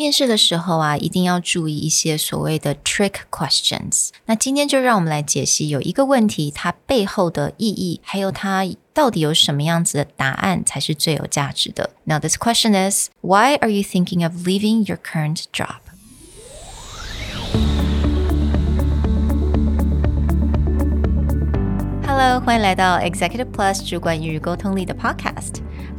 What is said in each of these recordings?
面试的时候啊，一定要注意一些所谓的 trick questions。那今天就让我们来解析有一个问题，它背后的意义，还有它到底有什么样子的答案才是最有价值的。Now this question is, why are you thinking of leaving your current job? Hello，欢迎来到 Executive Plus 主管与沟通力的 Podcast。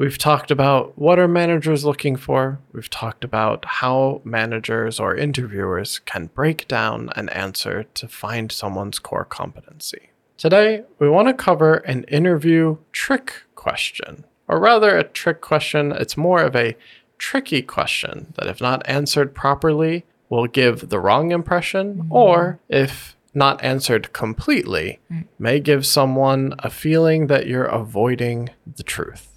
We've talked about what are managers looking for. We've talked about how managers or interviewers can break down an answer to find someone's core competency. Today, we want to cover an interview trick question, or rather, a trick question. It's more of a tricky question that, if not answered properly, will give the wrong impression, mm-hmm. or if not answered completely, mm. may give someone a feeling that you're avoiding the truth.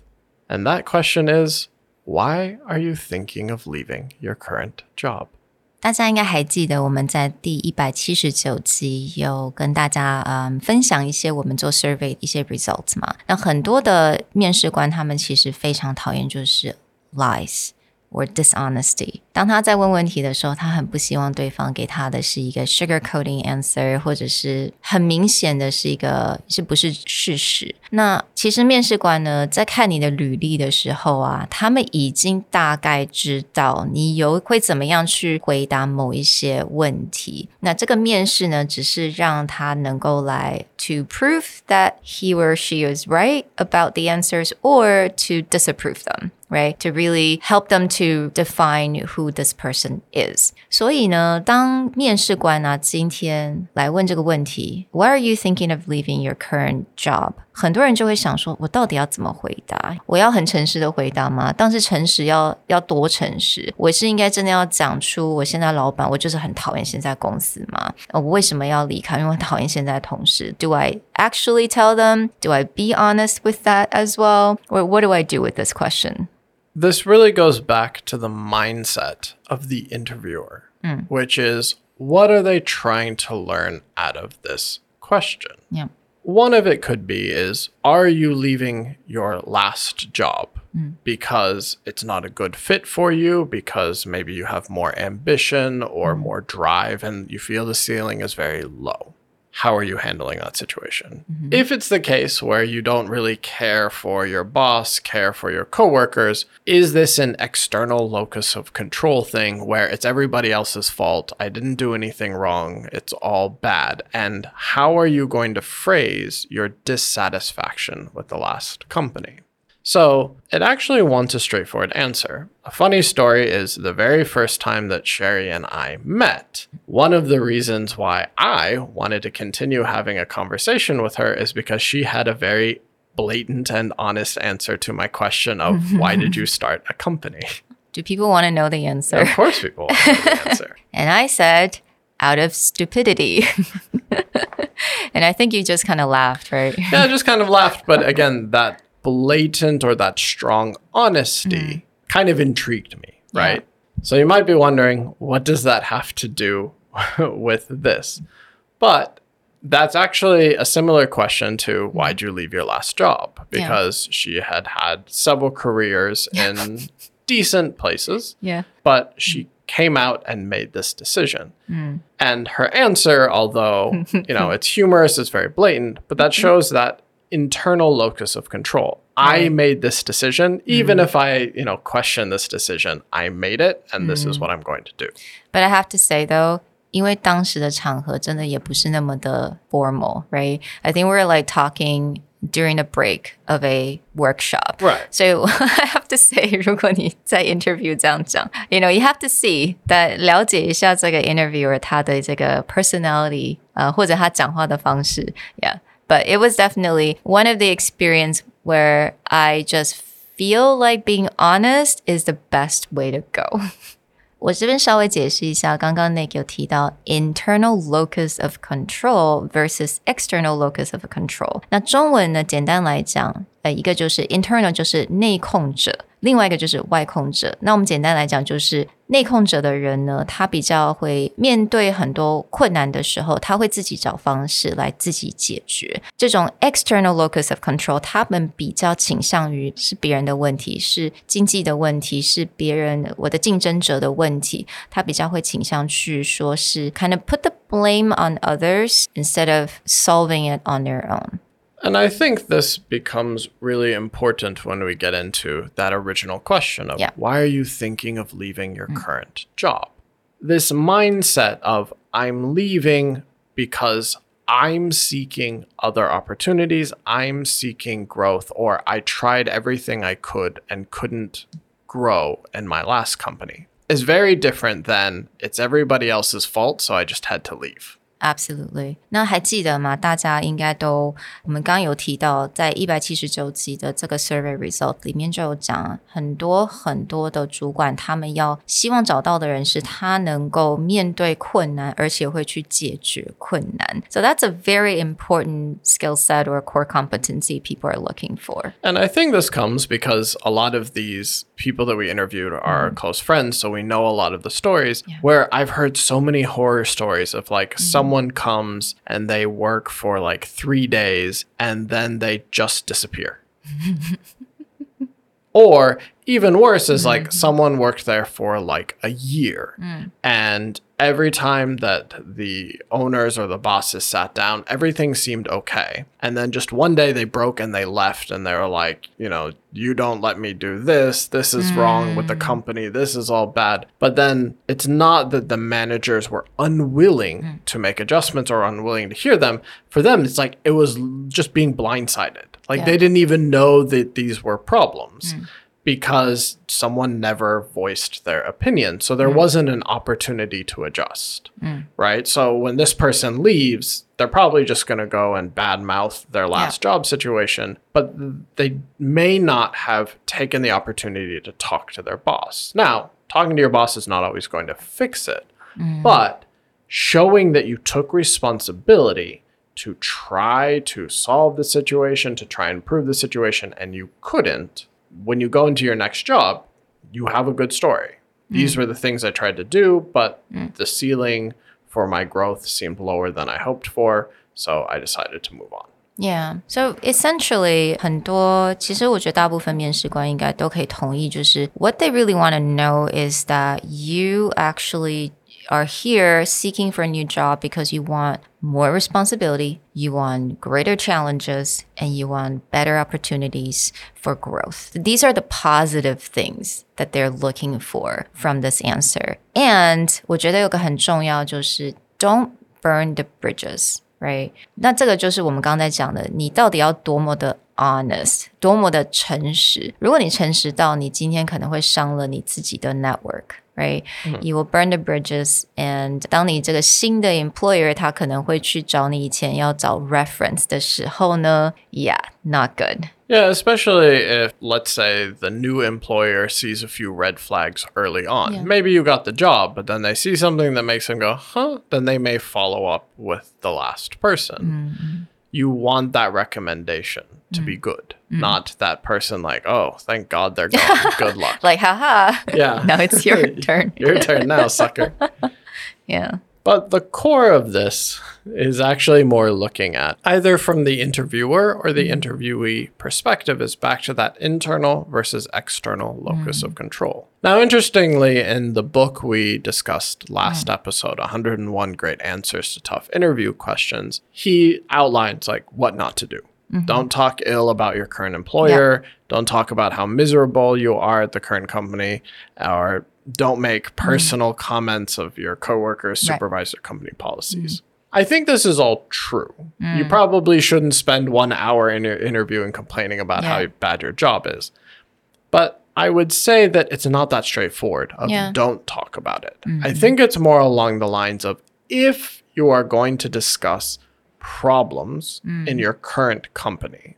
And that question is why are you thinking of leaving your current job? 大家应该还记得，我们在第一百七十九集有跟大家嗯分享一些我们做 survey 一些 results 嘛。那很多的面试官他们其实非常讨厌就是 lies。 or dishonesty。当他在问问题的时候，他很不希望对方给他的是一个 sugarcoating answer，或者是很明显的是一个是不是事实。那其实面试官呢，在看你的履历的时候啊，他们已经大概知道你有会怎么样去回答某一些问题。那这个面试呢，只是让他能够来 to prove that he or she is right about the answers or to disapprove them right? To really help them to define who this person is. 所以呢，当面试官啊今天来问这个问题，Why are you thinking of leaving your current job？很多人就会想说，我到底要怎么回答？我要很诚实的回答吗？但是诚实要要多诚实？我是应该真的要讲出我现在老板，我就是很讨厌现在公司吗？我为什么要离开？因为我讨厌现在同事。Do I actually tell them? Do I be honest with that as well? Or what do I do with this question? This really goes back to the mindset of the interviewer, mm. which is what are they trying to learn out of this question? Yeah. One of it could be is are you leaving your last job mm. because it's not a good fit for you because maybe you have more ambition or mm. more drive and you feel the ceiling is very low? How are you handling that situation? Mm-hmm. If it's the case where you don't really care for your boss, care for your coworkers, is this an external locus of control thing where it's everybody else's fault? I didn't do anything wrong. It's all bad. And how are you going to phrase your dissatisfaction with the last company? So it actually wants a straightforward answer. A funny story is the very first time that Sherry and I met, one of the reasons why I wanted to continue having a conversation with her is because she had a very blatant and honest answer to my question of why did you start a company? Do people want to know the answer? Of course, people want to know the answer. and I said, out of stupidity. and I think you just kind of laughed, right? Yeah, I just kind of laughed. But again, that blatant or that strong honesty mm. kind of intrigued me, right? Yeah. So you might be wondering, what does that have to do with this? But that's actually a similar question to why'd you leave your last job? Because yeah. she had had several careers in decent places. Yeah. But she came out and made this decision. Mm. And her answer, although, you know, it's humorous, it's very blatant, but that shows that internal locus of control. Right. I made this decision, even mm-hmm. if I, you know, question this decision, I made it and mm-hmm. this is mm-hmm. what I'm going to do. But I have to say though, 因为当时的场合真的也不是那么的 formal, right? I think we we're like talking during a break of a workshop. Right. So I have to say, 如果你在 interview 这样讲，you know, you have to see that 了解一下这个 interviewer 他的这个 personality，呃，或者他讲话的方式，yeah. But it was definitely one of the experience where I just feel like being honest is the best way to go. 我这边稍微解释一下，刚刚那个有提到 internal locus of control versus external locus of control。那中文呢，简单来讲，呃，一个就是 internal，就是内控者。另外一个就是外控者。那我们简单来讲，就是 内控者的人呢，他比较会面对很多困难的时候，他会自己找方式来自己解决。这种 external locus of control，他们比较倾向于是别人的问题，是经济的问题，是别人我的竞争者的问题。他比较会倾向去说是 kind of put the blame on others instead of solving it on their own。And I think this becomes really important when we get into that original question of yeah. why are you thinking of leaving your mm. current job? This mindset of I'm leaving because I'm seeking other opportunities, I'm seeking growth, or I tried everything I could and couldn't grow in my last company is very different than it's everybody else's fault, so I just had to leave. Absolutely，那还记得吗？大家应该都，我们刚刚有提到，在一百七十九集的这个 survey result 里面就有讲，很多很多的主管，他们要希望找到的人是他能够面对困难，而且会去解决困难。So that's a very important skill set or core competency people are looking for. And I think this comes because a lot of these people that we interviewed are mm. close friends, so we know a lot of the stories. Yeah. Where I've heard so many horror stories of like mm. someone someone comes and they work for like three days and then they just disappear. or even worse is like someone worked there for like a year mm. and every time that the owners or the bosses sat down everything seemed okay and then just one day they broke and they left and they were like you know you don't let me do this this is mm. wrong with the mm. company this is all bad but then it's not that the managers were unwilling mm. to make adjustments or unwilling to hear them for them it's like it was just being blindsided like yeah. they didn't even know that these were problems mm because someone never voiced their opinion. So there mm. wasn't an opportunity to adjust, mm. right? So when this person leaves, they're probably just going to go and badmouth their last yeah. job situation, but they may not have taken the opportunity to talk to their boss. Now, talking to your boss is not always going to fix it, mm. but showing that you took responsibility to try to solve the situation, to try and improve the situation, and you couldn't when you go into your next job, you have a good story. These mm. were the things I tried to do, but mm. the ceiling for my growth seemed lower than I hoped for, so I decided to move on. Yeah, so essentially，很多其实我觉得大部分面试官应该都可以同意，就是 what they really want to know is that you actually are here seeking for a new job because you want more responsibility, you want greater challenges, and you want better opportunities for growth. These are the positive things that they're looking for from this answer. And 我觉得有个很重要就是 don't burn the bridges. Right？那这个就是我们刚才讲的，你到底要多么的 honest，多么的诚实。如果你诚实到你今天可能会伤了你自己的 network。right? Mm -hmm. You will burn the bridges. And 当你这个新的 employer 他可能会去找你以前要找 reference 的时候呢，yeah, not good. Yeah, especially if, let's say, the new employer sees a few red flags early on. Yeah. Maybe you got the job, but then they see something that makes them go, huh? Then they may follow up with the last person. Mm -hmm you want that recommendation to mm. be good, mm. not that person like, oh, thank God they're gone. good luck. like, haha. Yeah. now it's your turn. your turn now, sucker. yeah. But the core of this is actually more looking at either from the interviewer or the mm. interviewee perspective is back to that internal versus external locus mm. of control. Now, interestingly, in the book we discussed last mm. episode, 101 Great Answers to Tough Interview Questions, he outlines like what not to do. Mm-hmm. Don't talk ill about your current employer. Yeah. Don't talk about how miserable you are at the current company or don't make mm. personal mm. comments of your coworkers, supervisor, right. company policies. Mm. I think this is all true. Mm. You probably shouldn't spend one hour in your interview and complaining about Yeah. how bad your job is. But I would say that it's not that straightforward of Yeah. Mm-hmm. don't talk about it. I think it's more along the lines of if you are going to discuss problems Mm. in your current company,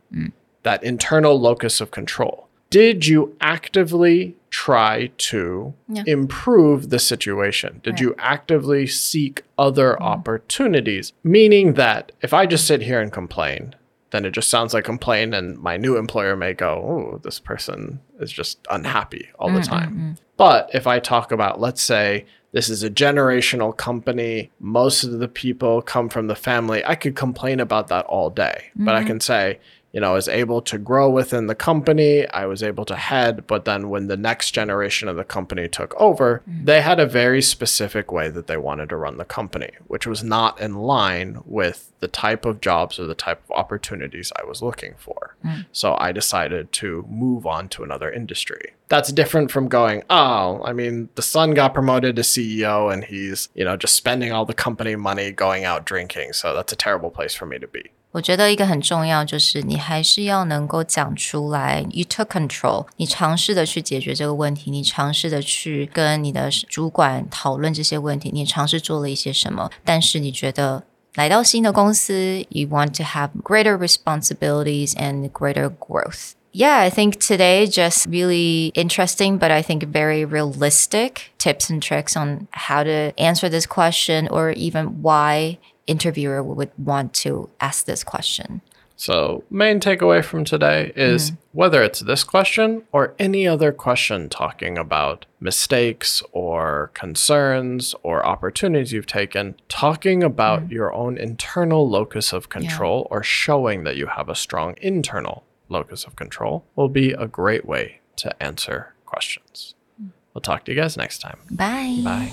that internal locus of control, did you actively try to Yeah. improve the situation? Did you actively seek other Mm-hmm. opportunities? Meaning that if I just sit here and complain, then it just sounds like complain, and my new employer may go, Oh, this person is just unhappy all the time. But if I talk about, let's say, this is a generational company, most of the people come from the family, I could complain about that all day. But I mm-hmm. can say, you know, I was able to grow within the company. I was able to head, but then when the next generation of the company took over, mm. they had a very specific way that they wanted to run the company, which was not in line with the type of jobs or the type of opportunities I was looking for. Mm. So I decided to move on to another industry. That's different from going, oh, I mean, the son got promoted to CEO and he's, you know, just spending all the company money going out drinking. So that's a terrible place for me to be. 我觉得一个很重要就是你还是要能够讲出来，you took control，你尝试的去解决这个问题，你尝试的去跟你的主管讨论这些问题，你尝试做了一些什么，但是你觉得。来到新的公司，you want to have greater responsibilities and greater growth. Yeah, I think today just really interesting, but I think very realistic tips and tricks on how to answer this question or even why interviewer would want to ask this question. So, main takeaway from today is mm-hmm. whether it's this question or any other question talking about mistakes or concerns or opportunities you've taken, talking about mm-hmm. your own internal locus of control or showing that you have a strong internal locus of control will be a great way to answer questions. Mm. We'll talk to you guys next time. Bye. Bye.